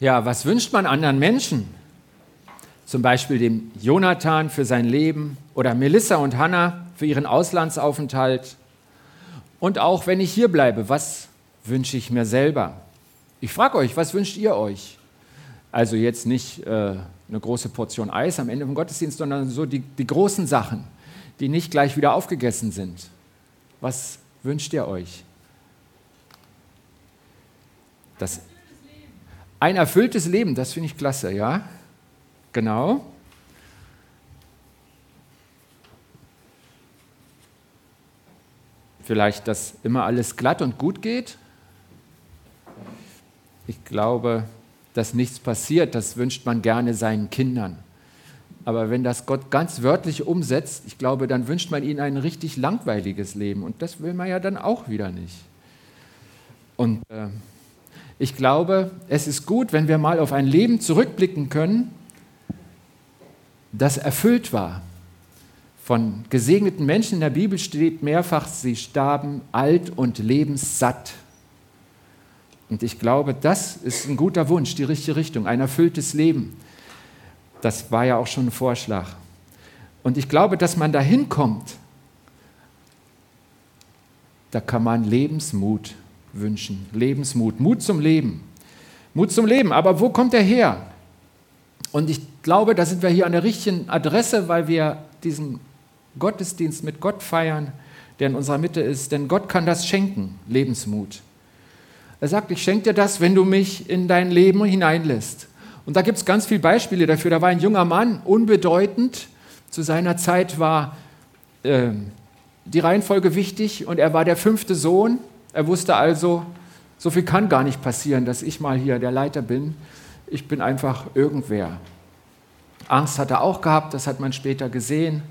Ja, was wünscht man anderen Menschen? Zum Beispiel dem Jonathan für sein Leben oder Melissa und Hannah für ihren Auslandsaufenthalt. Und auch wenn ich hier bleibe, was wünsche ich mir selber? Ich frage euch, was wünscht ihr euch? Also jetzt nicht äh, eine große Portion Eis am Ende vom Gottesdienst, sondern so die, die großen Sachen, die nicht gleich wieder aufgegessen sind. Was wünscht ihr euch? Das ein erfülltes Leben, das finde ich klasse, ja? Genau. Vielleicht, dass immer alles glatt und gut geht. Ich glaube, dass nichts passiert, das wünscht man gerne seinen Kindern. Aber wenn das Gott ganz wörtlich umsetzt, ich glaube, dann wünscht man ihnen ein richtig langweiliges Leben. Und das will man ja dann auch wieder nicht. Und äh, ich glaube, es ist gut, wenn wir mal auf ein Leben zurückblicken können, das erfüllt war. Von gesegneten Menschen in der Bibel steht mehrfach, sie starben alt und lebenssatt. Und ich glaube, das ist ein guter Wunsch, die richtige Richtung, ein erfülltes Leben. Das war ja auch schon ein Vorschlag. Und ich glaube, dass man dahin kommt, da kann man Lebensmut wünschen. Lebensmut, Mut zum Leben. Mut zum Leben, aber wo kommt er her? Und ich glaube, da sind wir hier an der richtigen Adresse, weil wir diesen Gottesdienst mit Gott feiern, der in unserer Mitte ist. Denn Gott kann das schenken, Lebensmut. Er sagt, ich schenke dir das, wenn du mich in dein Leben hineinlässt. Und da gibt es ganz viele Beispiele dafür. Da war ein junger Mann, unbedeutend. Zu seiner Zeit war äh, die Reihenfolge wichtig und er war der fünfte Sohn er wusste also, so viel kann gar nicht passieren, dass ich mal hier der Leiter bin. Ich bin einfach irgendwer. Angst hat er auch gehabt, das hat man später gesehen.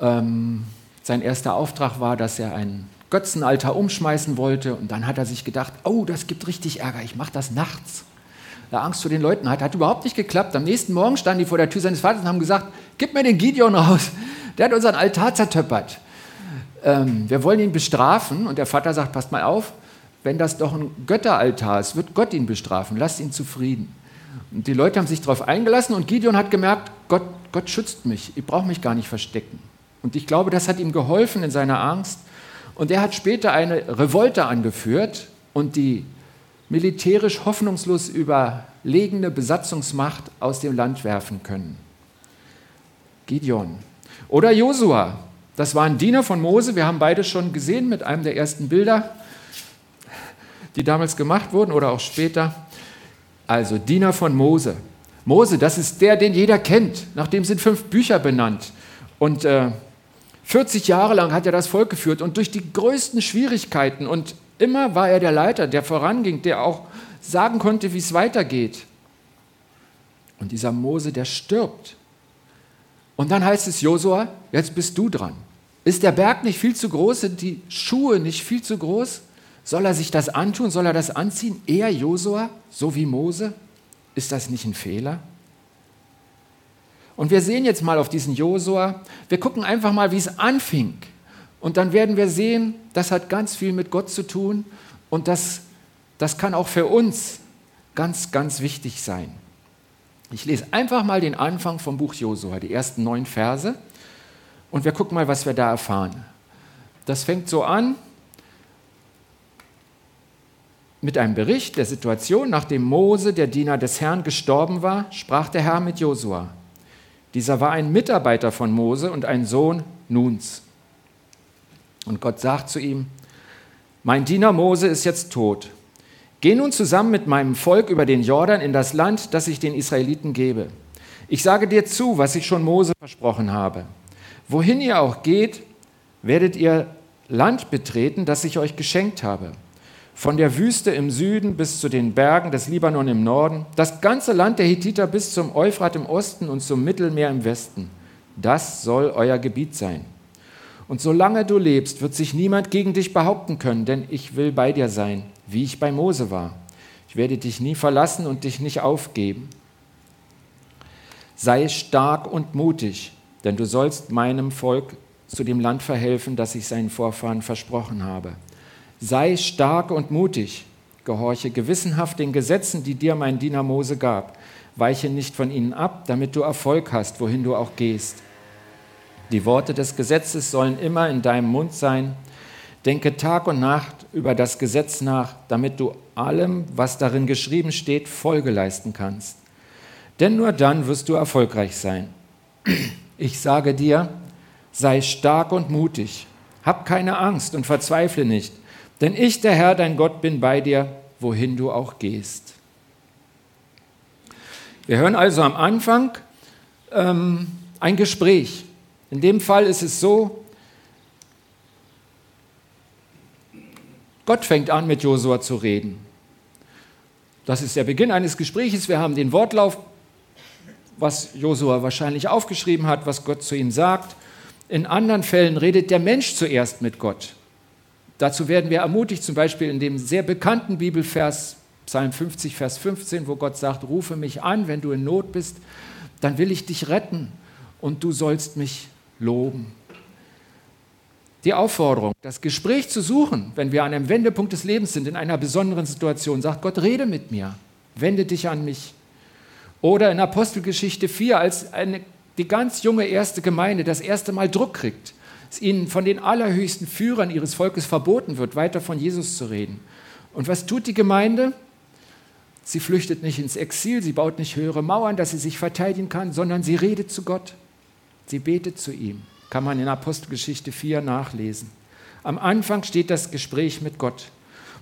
Ähm, sein erster Auftrag war, dass er ein Götzenaltar umschmeißen wollte und dann hat er sich gedacht, oh, das gibt richtig Ärger, ich mache das nachts. Da Angst vor den Leuten hat, hat überhaupt nicht geklappt. Am nächsten Morgen standen die vor der Tür seines Vaters und haben gesagt, gib mir den Gideon raus, der hat unseren Altar zertöppert ähm, wir wollen ihn bestrafen. Und der Vater sagt, passt mal auf, wenn das doch ein Götteraltar ist, wird Gott ihn bestrafen, lasst ihn zufrieden. Und die Leute haben sich darauf eingelassen und Gideon hat gemerkt, Gott, Gott schützt mich, ich brauche mich gar nicht verstecken. Und ich glaube, das hat ihm geholfen in seiner Angst. Und er hat später eine Revolte angeführt und die militärisch hoffnungslos überlegene Besatzungsmacht aus dem Land werfen können. Gideon. Oder Josua, das war ein Diener von Mose. Wir haben beide schon gesehen mit einem der ersten Bilder, die damals gemacht wurden oder auch später. Also Diener von Mose. Mose, das ist der, den jeder kennt. Nach dem sind fünf Bücher benannt. Und äh, 40 Jahre lang hat er das Volk geführt und durch die größten Schwierigkeiten. Und immer war er der Leiter, der voranging, der auch sagen konnte, wie es weitergeht. Und dieser Mose, der stirbt. Und dann heißt es, Josua, jetzt bist du dran. Ist der Berg nicht viel zu groß? Sind die Schuhe nicht viel zu groß? Soll er sich das antun? Soll er das anziehen? Er, Josua, so wie Mose? Ist das nicht ein Fehler? Und wir sehen jetzt mal auf diesen Josua. Wir gucken einfach mal, wie es anfing. Und dann werden wir sehen, das hat ganz viel mit Gott zu tun. Und das, das kann auch für uns ganz, ganz wichtig sein. Ich lese einfach mal den Anfang vom Buch Josua, die ersten neun Verse. Und wir gucken mal, was wir da erfahren. Das fängt so an mit einem Bericht der Situation, nachdem Mose, der Diener des Herrn, gestorben war, sprach der Herr mit Josua. Dieser war ein Mitarbeiter von Mose und ein Sohn Nuns. Und Gott sagt zu ihm, mein Diener Mose ist jetzt tot. Geh nun zusammen mit meinem Volk über den Jordan in das Land, das ich den Israeliten gebe. Ich sage dir zu, was ich schon Mose versprochen habe. Wohin ihr auch geht, werdet ihr Land betreten, das ich euch geschenkt habe. Von der Wüste im Süden bis zu den Bergen des Libanon im Norden, das ganze Land der Hethiter bis zum Euphrat im Osten und zum Mittelmeer im Westen. Das soll euer Gebiet sein. Und solange du lebst, wird sich niemand gegen dich behaupten können, denn ich will bei dir sein, wie ich bei Mose war. Ich werde dich nie verlassen und dich nicht aufgeben. Sei stark und mutig, denn du sollst meinem Volk zu dem Land verhelfen, das ich seinen Vorfahren versprochen habe. Sei stark und mutig Gehorche gewissenhaft den Gesetzen, die dir mein Diener Mose gab. Weiche nicht von ihnen ab, damit du Erfolg hast, wohin du auch gehst. Die Worte des Gesetzes sollen immer in deinem Mund sein. Denke Tag und Nacht über das Gesetz nach, damit du allem, was darin geschrieben steht, Folge leisten kannst. Denn nur dann wirst du erfolgreich sein. Ich sage dir, sei stark und mutig. Hab keine Angst und verzweifle nicht, denn ich, der Herr, dein Gott, bin bei dir, wohin du auch gehst. Wir hören also am Anfang ähm, ein Gespräch. In dem Fall ist es so, Gott fängt an, mit Josua zu reden. Das ist der Beginn eines Gespräches. Wir haben den Wortlauf, was Josua wahrscheinlich aufgeschrieben hat, was Gott zu ihm sagt. In anderen Fällen redet der Mensch zuerst mit Gott. Dazu werden wir ermutigt, zum Beispiel in dem sehr bekannten Bibelvers, Psalm 50, Vers 15, wo Gott sagt, rufe mich an, wenn du in Not bist, dann will ich dich retten und du sollst mich loben. Die Aufforderung, das Gespräch zu suchen, wenn wir an einem Wendepunkt des Lebens sind, in einer besonderen Situation, sagt Gott, rede mit mir, wende dich an mich. Oder in Apostelgeschichte 4, als eine, die ganz junge erste Gemeinde das erste Mal Druck kriegt, es ihnen von den allerhöchsten Führern ihres Volkes verboten wird, weiter von Jesus zu reden. Und was tut die Gemeinde? Sie flüchtet nicht ins Exil, sie baut nicht höhere Mauern, dass sie sich verteidigen kann, sondern sie redet zu Gott. Sie betet zu ihm. Kann man in Apostelgeschichte 4 nachlesen. Am Anfang steht das Gespräch mit Gott.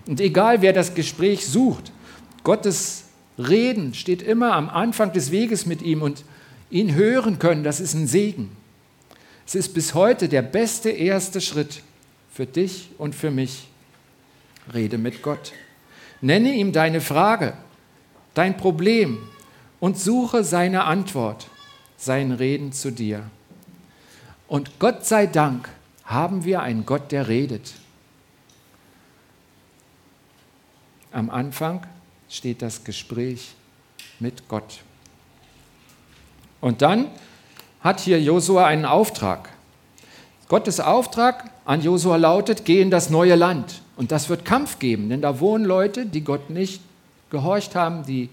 Und egal wer das Gespräch sucht, Gottes Reden steht immer am Anfang des Weges mit ihm und ihn hören können, das ist ein Segen. Es ist bis heute der beste erste Schritt für dich und für mich. Rede mit Gott. Nenne ihm deine Frage, dein Problem und suche seine Antwort, sein Reden zu dir. Und Gott sei Dank haben wir einen Gott, der redet. Am Anfang steht das Gespräch mit Gott. Und dann hat hier Josua einen Auftrag. Gottes Auftrag an Josua lautet, geh in das neue Land. Und das wird Kampf geben, denn da wohnen Leute, die Gott nicht gehorcht haben, die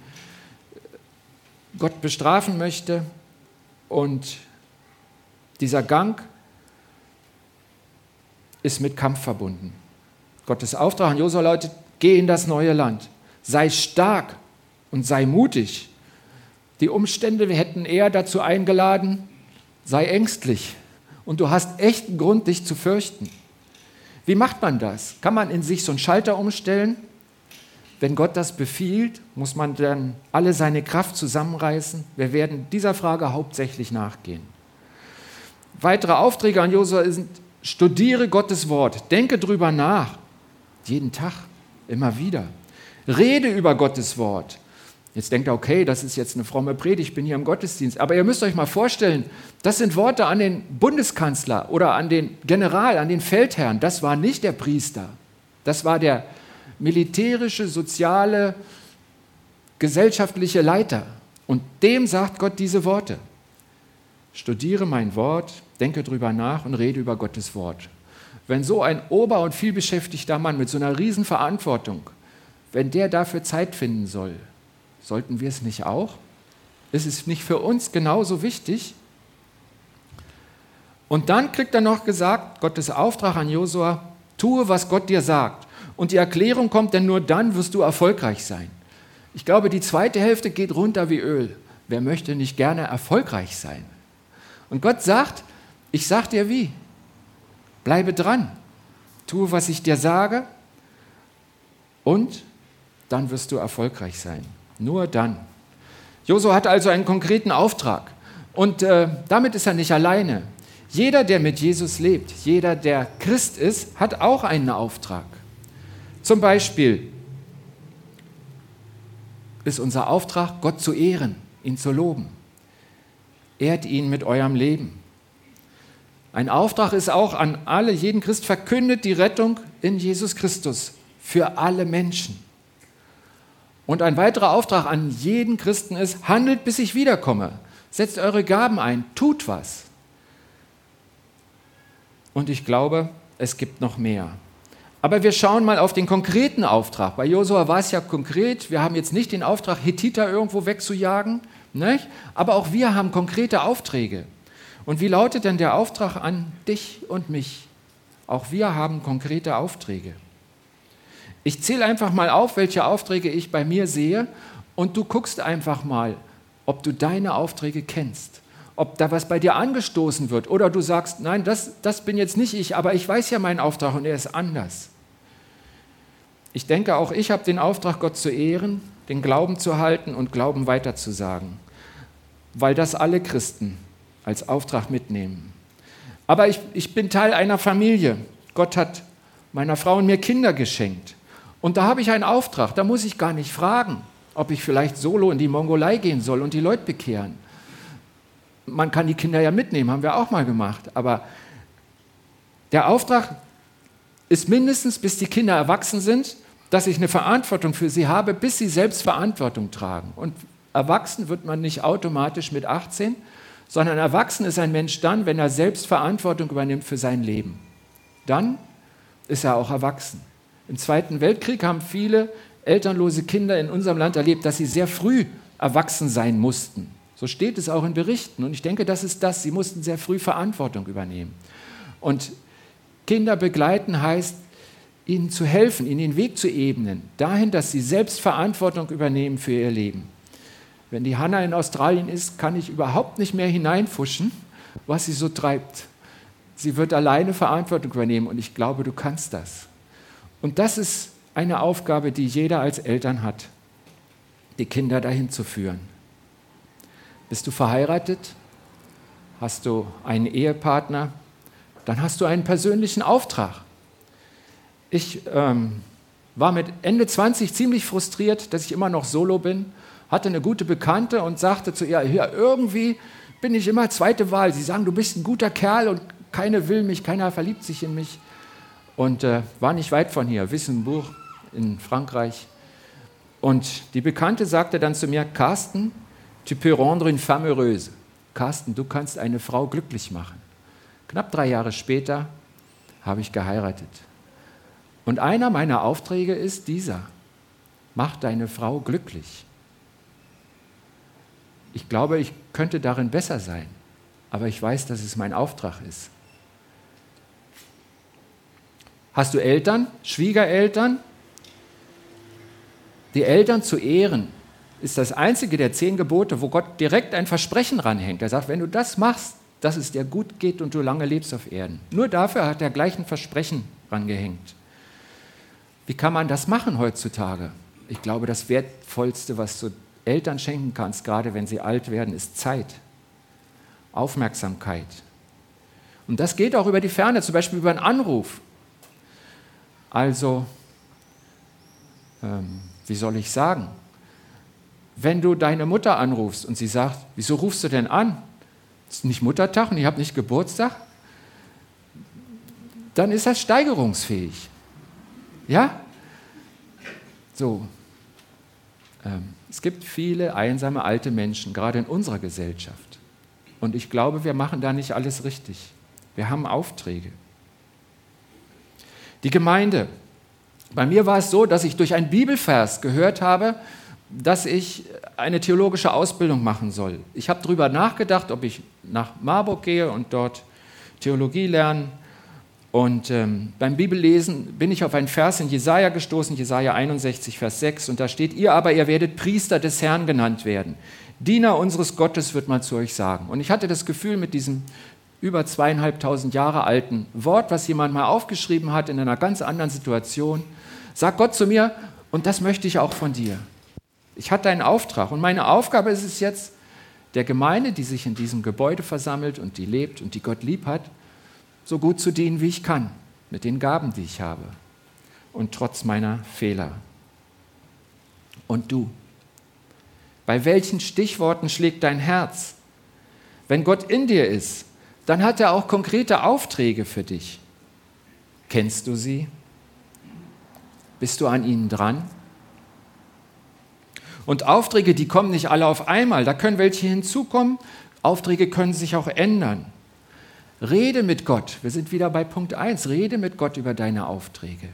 Gott bestrafen möchte. Und dieser Gang ist mit Kampf verbunden. Gottes Auftrag an Josua lautet, geh in das neue Land. Sei stark und sei mutig. Die Umstände hätten eher dazu eingeladen, sei ängstlich und du hast echten Grund, dich zu fürchten. Wie macht man das? Kann man in sich so einen Schalter umstellen? Wenn Gott das befiehlt, muss man dann alle seine Kraft zusammenreißen? Wir werden dieser Frage hauptsächlich nachgehen. Weitere Aufträge an Josua sind, studiere Gottes Wort, denke drüber nach, jeden Tag, immer wieder. Rede über Gottes Wort. Jetzt denkt er, okay, das ist jetzt eine fromme Predigt, ich bin hier im Gottesdienst. Aber ihr müsst euch mal vorstellen, das sind Worte an den Bundeskanzler oder an den General, an den Feldherrn. Das war nicht der Priester. Das war der militärische, soziale, gesellschaftliche Leiter. Und dem sagt Gott diese Worte. Studiere mein Wort, denke drüber nach und rede über Gottes Wort. Wenn so ein ober- und vielbeschäftigter Mann mit so einer Riesenverantwortung, wenn der dafür Zeit finden soll, Sollten wir es nicht auch? Ist es nicht für uns genauso wichtig? Und dann kriegt er noch gesagt, Gottes Auftrag an Josua, tue, was Gott dir sagt. Und die Erklärung kommt, denn nur dann wirst du erfolgreich sein. Ich glaube, die zweite Hälfte geht runter wie Öl. Wer möchte nicht gerne erfolgreich sein? Und Gott sagt, ich sag dir wie. Bleibe dran. Tue, was ich dir sage. Und dann wirst du erfolgreich sein. Nur dann. Josua hat also einen konkreten Auftrag. Und äh, damit ist er nicht alleine. Jeder, der mit Jesus lebt, jeder, der Christ ist, hat auch einen Auftrag. Zum Beispiel ist unser Auftrag, Gott zu ehren, ihn zu loben. Ehrt ihn mit eurem Leben. Ein Auftrag ist auch an alle, jeden Christ, verkündet die Rettung in Jesus Christus für alle Menschen. Und ein weiterer Auftrag an jeden Christen ist, handelt, bis ich wiederkomme. Setzt eure Gaben ein, tut was. Und ich glaube, es gibt noch mehr. Aber wir schauen mal auf den konkreten Auftrag. Bei Josua war es ja konkret. Wir haben jetzt nicht den Auftrag, Hethiter irgendwo wegzujagen. Nicht? Aber auch wir haben konkrete Aufträge. Und wie lautet denn der Auftrag an dich und mich? Auch wir haben konkrete Aufträge. Ich zähle einfach mal auf, welche Aufträge ich bei mir sehe und du guckst einfach mal, ob du deine Aufträge kennst, ob da was bei dir angestoßen wird oder du sagst, nein, das, das bin jetzt nicht ich, aber ich weiß ja meinen Auftrag und er ist anders. Ich denke, auch ich habe den Auftrag, Gott zu ehren, den Glauben zu halten und Glauben weiterzusagen, weil das alle Christen als Auftrag mitnehmen. Aber ich, ich bin Teil einer Familie. Gott hat meiner Frau und mir Kinder geschenkt. Und da habe ich einen Auftrag, da muss ich gar nicht fragen, ob ich vielleicht solo in die Mongolei gehen soll und die Leute bekehren. Man kann die Kinder ja mitnehmen, haben wir auch mal gemacht. Aber der Auftrag ist mindestens, bis die Kinder erwachsen sind, dass ich eine Verantwortung für sie habe, bis sie selbst Verantwortung tragen. Und erwachsen wird man nicht automatisch mit 18, sondern erwachsen ist ein Mensch dann, wenn er selbst Verantwortung übernimmt für sein Leben. Dann ist er auch erwachsen. Im Zweiten Weltkrieg haben viele elternlose Kinder in unserem Land erlebt, dass sie sehr früh erwachsen sein mussten. So steht es auch in Berichten. Und ich denke, das ist das. Sie mussten sehr früh Verantwortung übernehmen. Und Kinder begleiten heißt, ihnen zu helfen, ihnen den Weg zu ebnen, dahin, dass sie selbst Verantwortung übernehmen für ihr Leben. Wenn die Hanna in Australien ist, kann ich überhaupt nicht mehr hineinfuschen, was sie so treibt. Sie wird alleine Verantwortung übernehmen und ich glaube, du kannst das. Und das ist eine Aufgabe, die jeder als Eltern hat, die Kinder dahin zu führen. Bist du verheiratet? Hast du einen Ehepartner? Dann hast du einen persönlichen Auftrag. Ich ähm, war mit Ende 20 ziemlich frustriert, dass ich immer noch solo bin, hatte eine gute Bekannte und sagte zu ihr, ja, irgendwie bin ich immer zweite Wahl. Sie sagen, du bist ein guter Kerl und keiner will mich, keiner verliebt sich in mich. Und äh, war nicht weit von hier, Wissenbuch in Frankreich. Und die Bekannte sagte dann zu mir, Carsten, tu peux rendre une femme heureuse. Carsten, du kannst eine Frau glücklich machen. Knapp drei Jahre später habe ich geheiratet. Und einer meiner Aufträge ist dieser. Mach deine Frau glücklich. Ich glaube, ich könnte darin besser sein, aber ich weiß, dass es mein Auftrag ist. Hast du Eltern, Schwiegereltern? Die Eltern zu ehren ist das einzige der zehn Gebote, wo Gott direkt ein Versprechen ranhängt. Er sagt, wenn du das machst, dass es dir gut geht und du lange lebst auf Erden. Nur dafür hat er gleich ein Versprechen rangehängt. Wie kann man das machen heutzutage? Ich glaube, das Wertvollste, was du Eltern schenken kannst, gerade wenn sie alt werden, ist Zeit, Aufmerksamkeit. Und das geht auch über die Ferne, zum Beispiel über einen Anruf. Also, ähm, wie soll ich sagen, wenn du deine Mutter anrufst und sie sagt, wieso rufst du denn an? Ist nicht Muttertag und ich habe nicht Geburtstag, dann ist das steigerungsfähig. Ja? So. Ähm, es gibt viele einsame alte Menschen, gerade in unserer Gesellschaft. Und ich glaube, wir machen da nicht alles richtig. Wir haben Aufträge. Die Gemeinde. Bei mir war es so, dass ich durch einen Bibelvers gehört habe, dass ich eine theologische Ausbildung machen soll. Ich habe darüber nachgedacht, ob ich nach Marburg gehe und dort Theologie lernen. Und ähm, beim Bibellesen bin ich auf einen Vers in Jesaja gestoßen, Jesaja 61, Vers 6, und da steht: Ihr aber, ihr werdet Priester des Herrn genannt werden. Diener unseres Gottes wird man zu euch sagen. Und ich hatte das Gefühl, mit diesem über zweieinhalbtausend Jahre alten Wort, was jemand mal aufgeschrieben hat in einer ganz anderen Situation, sagt Gott zu mir, und das möchte ich auch von dir. Ich hatte einen Auftrag und meine Aufgabe ist es jetzt, der Gemeinde, die sich in diesem Gebäude versammelt und die lebt und die Gott lieb hat, so gut zu dienen, wie ich kann, mit den Gaben, die ich habe und trotz meiner Fehler. Und du? Bei welchen Stichworten schlägt dein Herz? Wenn Gott in dir ist, dann hat er auch konkrete Aufträge für dich. Kennst du sie? Bist du an ihnen dran? Und Aufträge, die kommen nicht alle auf einmal, da können welche hinzukommen. Aufträge können sich auch ändern. Rede mit Gott. Wir sind wieder bei Punkt 1. Rede mit Gott über deine Aufträge.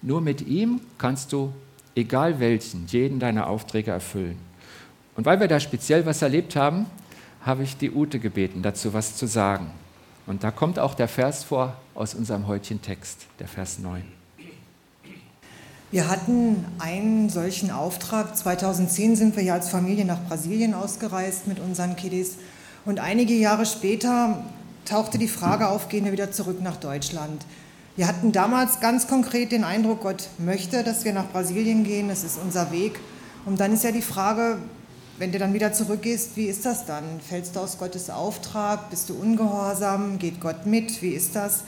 Nur mit ihm kannst du, egal welchen, jeden deiner Aufträge erfüllen. Und weil wir da speziell was erlebt haben, habe ich die Ute gebeten, dazu was zu sagen. Und da kommt auch der Vers vor aus unserem heutigen Text, der Vers 9. Wir hatten einen solchen Auftrag. 2010 sind wir ja als Familie nach Brasilien ausgereist mit unseren Kiddies. Und einige Jahre später tauchte die Frage auf, gehen wir wieder zurück nach Deutschland. Wir hatten damals ganz konkret den Eindruck, Gott möchte, dass wir nach Brasilien gehen, das ist unser Weg. Und dann ist ja die Frage, wenn du dann wieder zurückgehst, wie ist das dann? Fällst du aus Gottes Auftrag? Bist du ungehorsam? Geht Gott mit? Wie ist das?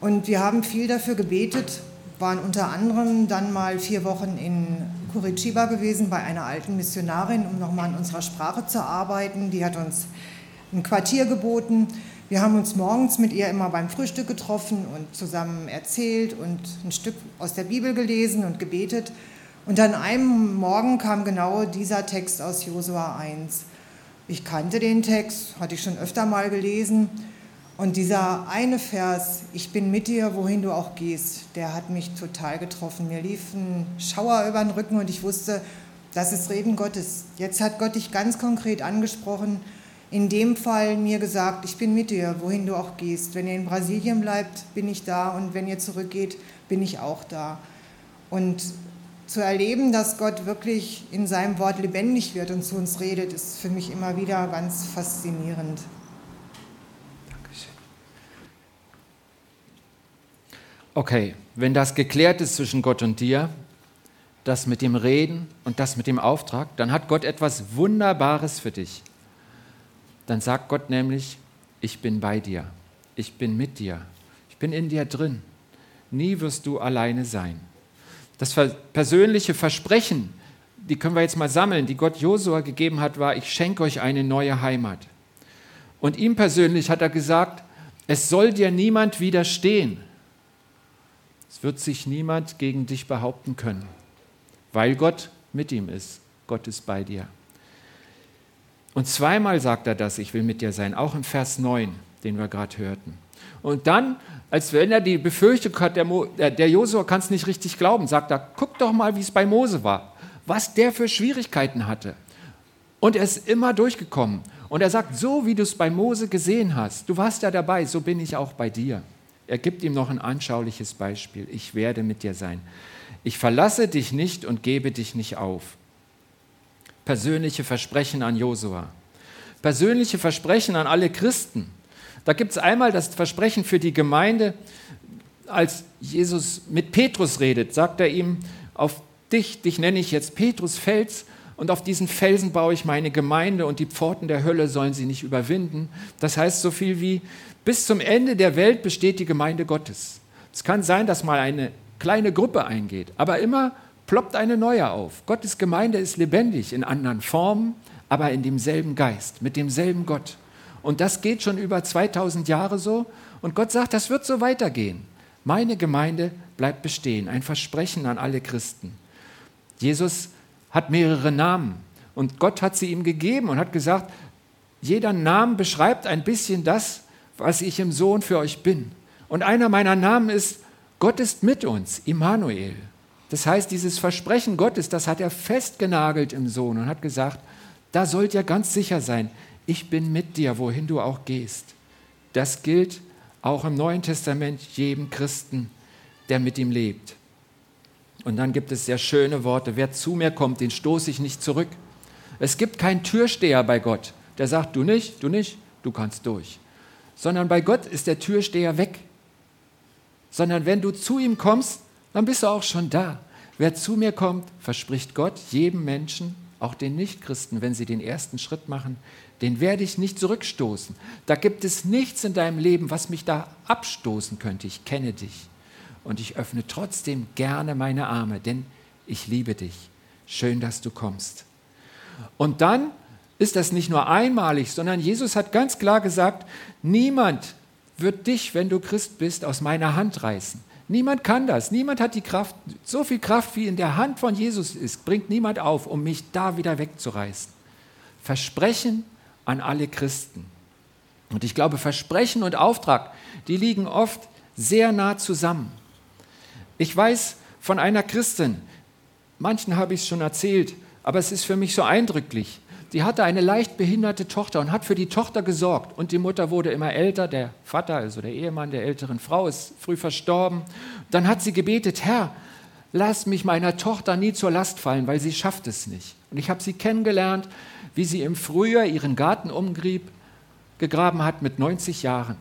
Und wir haben viel dafür gebetet, waren unter anderem dann mal vier Wochen in Curitiba gewesen bei einer alten Missionarin, um nochmal an unserer Sprache zu arbeiten. Die hat uns ein Quartier geboten. Wir haben uns morgens mit ihr immer beim Frühstück getroffen und zusammen erzählt und ein Stück aus der Bibel gelesen und gebetet. Und an einem Morgen kam genau dieser Text aus Josua 1. Ich kannte den Text, hatte ich schon öfter mal gelesen. Und dieser eine Vers, ich bin mit dir, wohin du auch gehst, der hat mich total getroffen. Mir lief ein Schauer über den Rücken und ich wusste, das ist Reden Gottes. Jetzt hat Gott dich ganz konkret angesprochen in dem Fall mir gesagt, ich bin mit dir, wohin du auch gehst. Wenn ihr in Brasilien bleibt, bin ich da und wenn ihr zurückgeht, bin ich auch da. Und zu erleben, dass Gott wirklich in seinem Wort lebendig wird und zu uns redet, ist für mich immer wieder ganz faszinierend. Dankeschön. Okay, wenn das geklärt ist zwischen Gott und dir, das mit dem Reden und das mit dem Auftrag, dann hat Gott etwas Wunderbares für dich dann sagt Gott nämlich, ich bin bei dir, ich bin mit dir, ich bin in dir drin. Nie wirst du alleine sein. Das persönliche Versprechen, die können wir jetzt mal sammeln, die Gott Josua gegeben hat, war, ich schenke euch eine neue Heimat. Und ihm persönlich hat er gesagt, es soll dir niemand widerstehen. Es wird sich niemand gegen dich behaupten können, weil Gott mit ihm ist. Gott ist bei dir. Und zweimal sagt er das, ich will mit dir sein, auch im Vers 9, den wir gerade hörten. Und dann, als wenn er die Befürchtung hat, der, Mo, der, der Josua kann es nicht richtig glauben, sagt er, guck doch mal, wie es bei Mose war, was der für Schwierigkeiten hatte. Und er ist immer durchgekommen. Und er sagt, so wie du es bei Mose gesehen hast, du warst ja dabei, so bin ich auch bei dir. Er gibt ihm noch ein anschauliches Beispiel. Ich werde mit dir sein. Ich verlasse dich nicht und gebe dich nicht auf persönliche Versprechen an Josua. Persönliche Versprechen an alle Christen. Da gibt es einmal das Versprechen für die Gemeinde, als Jesus mit Petrus redet, sagt er ihm, auf dich, dich nenne ich jetzt Petrus Fels, und auf diesen Felsen baue ich meine Gemeinde und die Pforten der Hölle sollen sie nicht überwinden. Das heißt so viel wie, bis zum Ende der Welt besteht die Gemeinde Gottes. Es kann sein, dass mal eine kleine Gruppe eingeht, aber immer ploppt eine neue auf. Gottes Gemeinde ist lebendig in anderen Formen, aber in demselben Geist, mit demselben Gott. Und das geht schon über 2000 Jahre so. Und Gott sagt, das wird so weitergehen. Meine Gemeinde bleibt bestehen. Ein Versprechen an alle Christen. Jesus hat mehrere Namen und Gott hat sie ihm gegeben und hat gesagt, jeder Name beschreibt ein bisschen das, was ich im Sohn für euch bin. Und einer meiner Namen ist, Gott ist mit uns, Immanuel. Das heißt, dieses Versprechen Gottes, das hat er festgenagelt im Sohn und hat gesagt, da sollt ihr ganz sicher sein, ich bin mit dir, wohin du auch gehst. Das gilt auch im Neuen Testament jedem Christen, der mit ihm lebt. Und dann gibt es sehr schöne Worte, wer zu mir kommt, den stoße ich nicht zurück. Es gibt keinen Türsteher bei Gott, der sagt, du nicht, du nicht, du kannst durch. Sondern bei Gott ist der Türsteher weg. Sondern wenn du zu ihm kommst, dann bist du auch schon da. Wer zu mir kommt, verspricht Gott jedem Menschen, auch den Nichtchristen, wenn sie den ersten Schritt machen, den werde ich nicht zurückstoßen. Da gibt es nichts in deinem Leben, was mich da abstoßen könnte. Ich kenne dich. Und ich öffne trotzdem gerne meine Arme, denn ich liebe dich. Schön, dass du kommst. Und dann ist das nicht nur einmalig, sondern Jesus hat ganz klar gesagt, niemand wird dich, wenn du Christ bist, aus meiner Hand reißen. Niemand kann das. Niemand hat die Kraft, so viel Kraft wie in der Hand von Jesus ist, bringt niemand auf, um mich da wieder wegzureißen. Versprechen an alle Christen. Und ich glaube, Versprechen und Auftrag, die liegen oft sehr nah zusammen. Ich weiß, von einer Christin. Manchen habe ich es schon erzählt, aber es ist für mich so eindrücklich. Sie hatte eine leicht behinderte Tochter und hat für die Tochter gesorgt. Und die Mutter wurde immer älter, der Vater, also der Ehemann der älteren Frau, ist früh verstorben. Dann hat sie gebetet, Herr, lass mich meiner Tochter nie zur Last fallen, weil sie schafft es nicht. Und ich habe sie kennengelernt, wie sie im Frühjahr ihren Garten umgrieb, gegraben hat mit 90 Jahren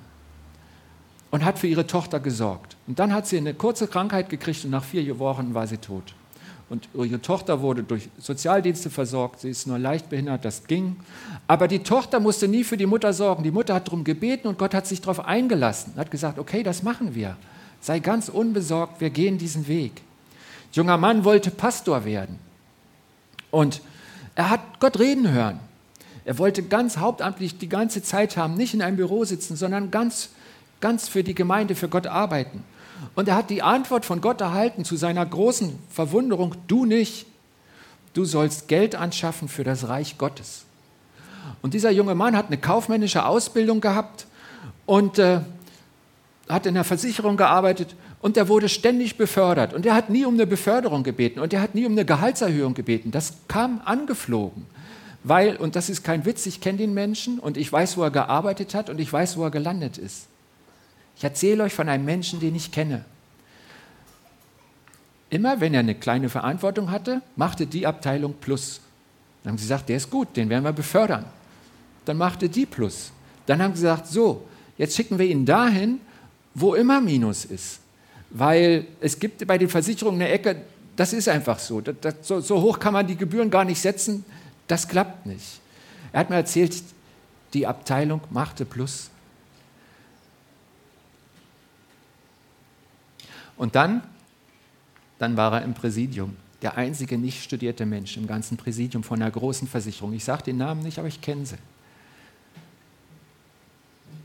und hat für ihre Tochter gesorgt. Und dann hat sie eine kurze Krankheit gekriegt und nach vier Wochen war sie tot. Und ihre Tochter wurde durch Sozialdienste versorgt. Sie ist nur leicht behindert, das ging. Aber die Tochter musste nie für die Mutter sorgen. Die Mutter hat darum gebeten und Gott hat sich darauf eingelassen. Hat gesagt, okay, das machen wir. Sei ganz unbesorgt, wir gehen diesen Weg. Junger Mann wollte Pastor werden. Und er hat Gott reden hören. Er wollte ganz hauptamtlich die ganze Zeit haben, nicht in einem Büro sitzen, sondern ganz, ganz für die Gemeinde, für Gott arbeiten. Und er hat die Antwort von Gott erhalten zu seiner großen Verwunderung, du nicht, du sollst Geld anschaffen für das Reich Gottes. Und dieser junge Mann hat eine kaufmännische Ausbildung gehabt und äh, hat in der Versicherung gearbeitet und er wurde ständig befördert. Und er hat nie um eine Beförderung gebeten und er hat nie um eine Gehaltserhöhung gebeten. Das kam angeflogen. Weil, und das ist kein Witz, ich kenne den Menschen und ich weiß, wo er gearbeitet hat und ich weiß, wo er gelandet ist. Ich erzähle euch von einem Menschen, den ich kenne. Immer wenn er eine kleine Verantwortung hatte, machte die Abteilung Plus. Dann haben sie gesagt, der ist gut, den werden wir befördern. Dann machte die Plus. Dann haben sie gesagt, so, jetzt schicken wir ihn dahin, wo immer Minus ist. Weil es gibt bei den Versicherungen eine Ecke, das ist einfach so. Das, das, so. So hoch kann man die Gebühren gar nicht setzen, das klappt nicht. Er hat mir erzählt, die Abteilung machte Plus. Und dann, dann war er im Präsidium, der einzige nicht studierte Mensch im ganzen Präsidium von einer großen Versicherung. Ich sage den Namen nicht, aber ich kenne sie.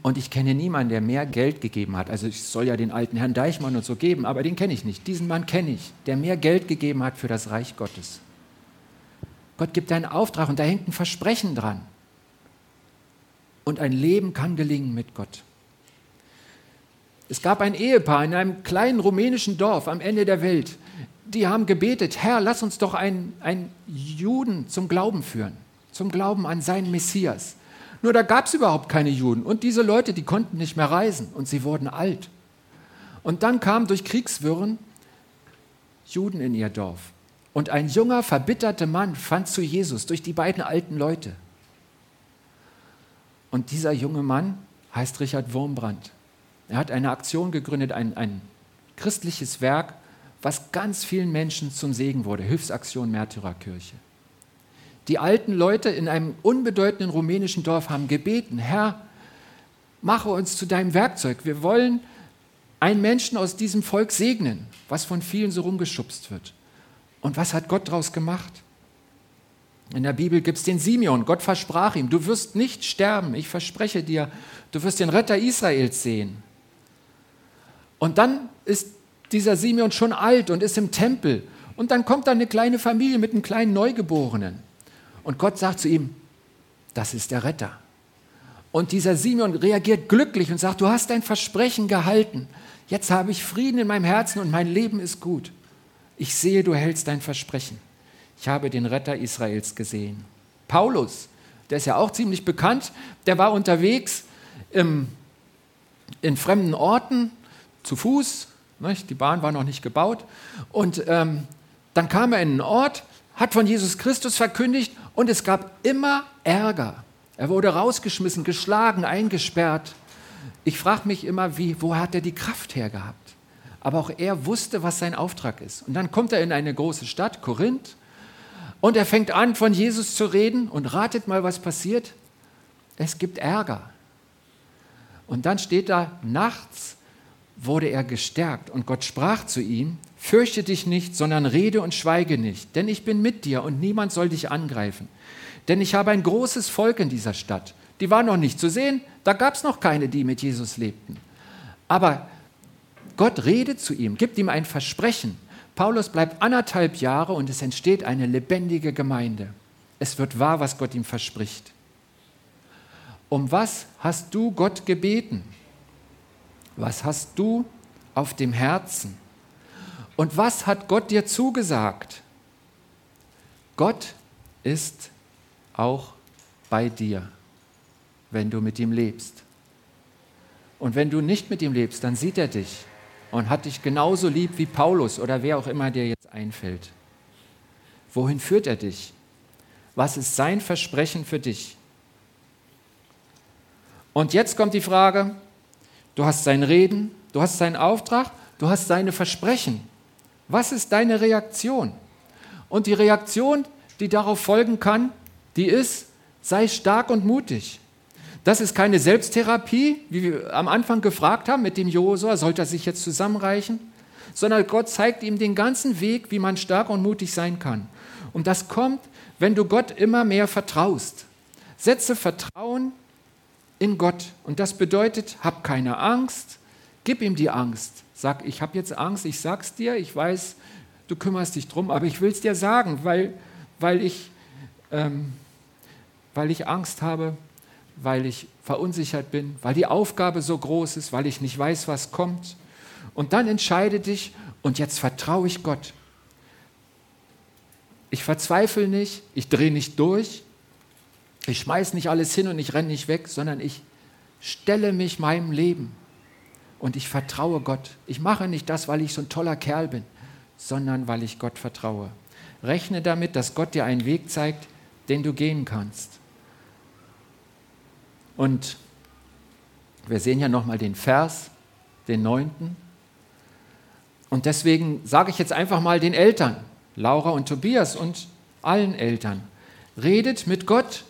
Und ich kenne niemanden, der mehr Geld gegeben hat. Also ich soll ja den alten Herrn Deichmann und so geben, aber den kenne ich nicht. Diesen Mann kenne ich, der mehr Geld gegeben hat für das Reich Gottes. Gott gibt einen Auftrag und da hängt ein Versprechen dran. Und ein Leben kann gelingen mit Gott. Es gab ein Ehepaar in einem kleinen rumänischen Dorf am Ende der Welt. Die haben gebetet, Herr, lass uns doch einen, einen Juden zum Glauben führen, zum Glauben an seinen Messias. Nur da gab es überhaupt keine Juden. Und diese Leute, die konnten nicht mehr reisen und sie wurden alt. Und dann kamen durch Kriegswirren Juden in ihr Dorf. Und ein junger, verbitterter Mann fand zu Jesus durch die beiden alten Leute. Und dieser junge Mann heißt Richard Wurmbrand. Er hat eine Aktion gegründet, ein, ein christliches Werk, was ganz vielen Menschen zum Segen wurde. Hilfsaktion Märtyrerkirche. Die alten Leute in einem unbedeutenden rumänischen Dorf haben gebeten, Herr, mache uns zu deinem Werkzeug. Wir wollen einen Menschen aus diesem Volk segnen, was von vielen so rumgeschubst wird. Und was hat Gott daraus gemacht? In der Bibel gibt es den Simeon. Gott versprach ihm, du wirst nicht sterben. Ich verspreche dir, du wirst den Retter Israels sehen. Und dann ist dieser Simeon schon alt und ist im Tempel. Und dann kommt da eine kleine Familie mit einem kleinen Neugeborenen. Und Gott sagt zu ihm, das ist der Retter. Und dieser Simeon reagiert glücklich und sagt, du hast dein Versprechen gehalten. Jetzt habe ich Frieden in meinem Herzen und mein Leben ist gut. Ich sehe, du hältst dein Versprechen. Ich habe den Retter Israels gesehen. Paulus, der ist ja auch ziemlich bekannt, der war unterwegs im, in fremden Orten, zu Fuß, nicht? die Bahn war noch nicht gebaut. Und ähm, dann kam er in einen Ort, hat von Jesus Christus verkündigt und es gab immer Ärger. Er wurde rausgeschmissen, geschlagen, eingesperrt. Ich frage mich immer, wie, wo hat er die Kraft her gehabt? Aber auch er wusste, was sein Auftrag ist. Und dann kommt er in eine große Stadt, Korinth, und er fängt an, von Jesus zu reden und ratet mal, was passiert. Es gibt Ärger. Und dann steht da nachts, wurde er gestärkt und Gott sprach zu ihm, fürchte dich nicht, sondern rede und schweige nicht, denn ich bin mit dir und niemand soll dich angreifen. Denn ich habe ein großes Volk in dieser Stadt. Die war noch nicht zu sehen, da gab es noch keine, die mit Jesus lebten. Aber Gott redet zu ihm, gibt ihm ein Versprechen. Paulus bleibt anderthalb Jahre und es entsteht eine lebendige Gemeinde. Es wird wahr, was Gott ihm verspricht. Um was hast du Gott gebeten? Was hast du auf dem Herzen? Und was hat Gott dir zugesagt? Gott ist auch bei dir, wenn du mit ihm lebst. Und wenn du nicht mit ihm lebst, dann sieht er dich und hat dich genauso lieb wie Paulus oder wer auch immer dir jetzt einfällt. Wohin führt er dich? Was ist sein Versprechen für dich? Und jetzt kommt die Frage, du hast sein Reden, du hast seinen Auftrag, du hast seine Versprechen. Was ist deine Reaktion? Und die Reaktion, die darauf folgen kann, die ist, sei stark und mutig. Das ist keine Selbsttherapie, wie wir am Anfang gefragt haben mit dem Josua, sollte er sich jetzt zusammenreichen, sondern Gott zeigt ihm den ganzen Weg, wie man stark und mutig sein kann. Und das kommt, wenn du Gott immer mehr vertraust. Setze Vertrauen in Gott. Und das bedeutet, hab keine Angst, gib ihm die Angst. Sag, ich habe jetzt Angst, ich sag's dir, ich weiß, du kümmerst dich drum, aber ich will es dir sagen, weil, weil, ich, ähm, weil ich Angst habe, weil ich verunsichert bin, weil die Aufgabe so groß ist, weil ich nicht weiß, was kommt. Und dann entscheide dich und jetzt vertraue ich Gott. Ich verzweifle nicht, ich drehe nicht durch, ich schmeiße nicht alles hin und ich renne nicht weg, sondern ich stelle mich meinem Leben und ich vertraue Gott. Ich mache nicht das, weil ich so ein toller Kerl bin, sondern weil ich Gott vertraue. Rechne damit, dass Gott dir einen Weg zeigt, den du gehen kannst. Und wir sehen ja nochmal den Vers, den neunten. Und deswegen sage ich jetzt einfach mal den Eltern, Laura und Tobias und allen Eltern, redet mit Gott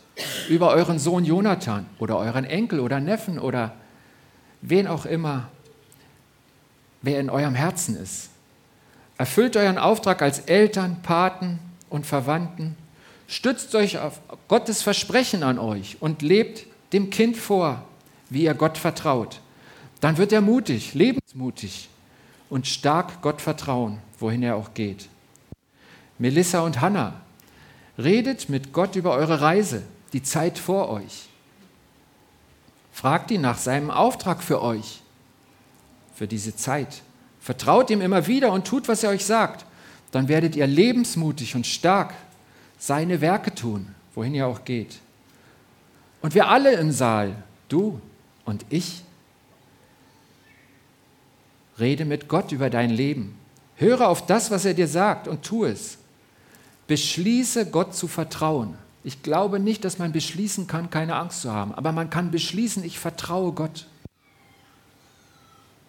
über euren Sohn Jonathan oder euren Enkel oder Neffen oder wen auch immer, wer in eurem Herzen ist. Erfüllt euren Auftrag als Eltern, Paten und Verwandten. Stützt euch auf Gottes Versprechen an euch und lebt dem Kind vor, wie er Gott vertraut. Dann wird er mutig, lebensmutig und stark Gott vertrauen, wohin er auch geht. Melissa und Hannah, redet mit Gott über eure Reise, die Zeit vor euch. Fragt ihn nach seinem Auftrag für euch, für diese Zeit. Vertraut ihm immer wieder und tut, was er euch sagt. Dann werdet ihr lebensmutig und stark seine Werke tun, wohin ihr auch geht. Und wir alle im Saal, du und ich, rede mit Gott über dein Leben. Höre auf das, was er dir sagt und tu es. Beschließe Gott zu vertrauen. Ich glaube nicht, dass man beschließen kann, keine Angst zu haben, aber man kann beschließen, ich vertraue Gott.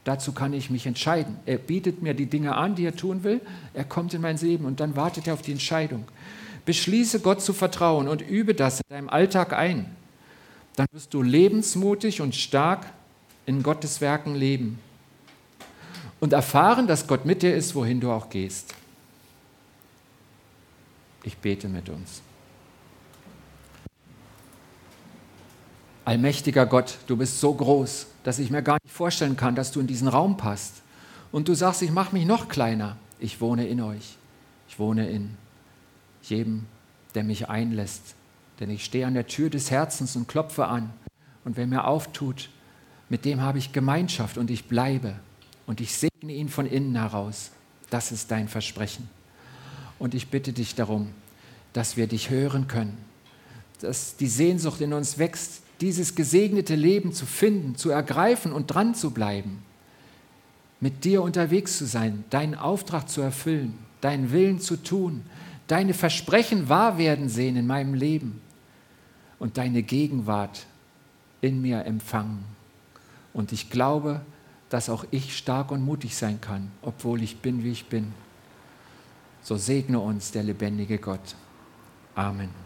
Dazu kann ich mich entscheiden. Er bietet mir die Dinge an, die er tun will. Er kommt in mein Leben und dann wartet er auf die Entscheidung. Beschließe Gott zu vertrauen und übe das in deinem Alltag ein. Dann wirst du lebensmutig und stark in Gottes Werken leben und erfahren, dass Gott mit dir ist, wohin du auch gehst. Ich bete mit uns. Allmächtiger Gott, du bist so groß, dass ich mir gar nicht vorstellen kann, dass du in diesen Raum passt. Und du sagst, ich mache mich noch kleiner. Ich wohne in euch. Ich wohne in jedem, der mich einlässt. Denn ich stehe an der Tür des Herzens und klopfe an. Und wer mir auftut, mit dem habe ich Gemeinschaft und ich bleibe. Und ich segne ihn von innen heraus. Das ist dein Versprechen. Und ich bitte dich darum, dass wir dich hören können, dass die Sehnsucht in uns wächst, dieses gesegnete Leben zu finden, zu ergreifen und dran zu bleiben, mit dir unterwegs zu sein, deinen Auftrag zu erfüllen, deinen Willen zu tun, deine Versprechen wahr werden sehen in meinem Leben und deine Gegenwart in mir empfangen. Und ich glaube, dass auch ich stark und mutig sein kann, obwohl ich bin, wie ich bin. So segne uns der lebendige Gott. Amen.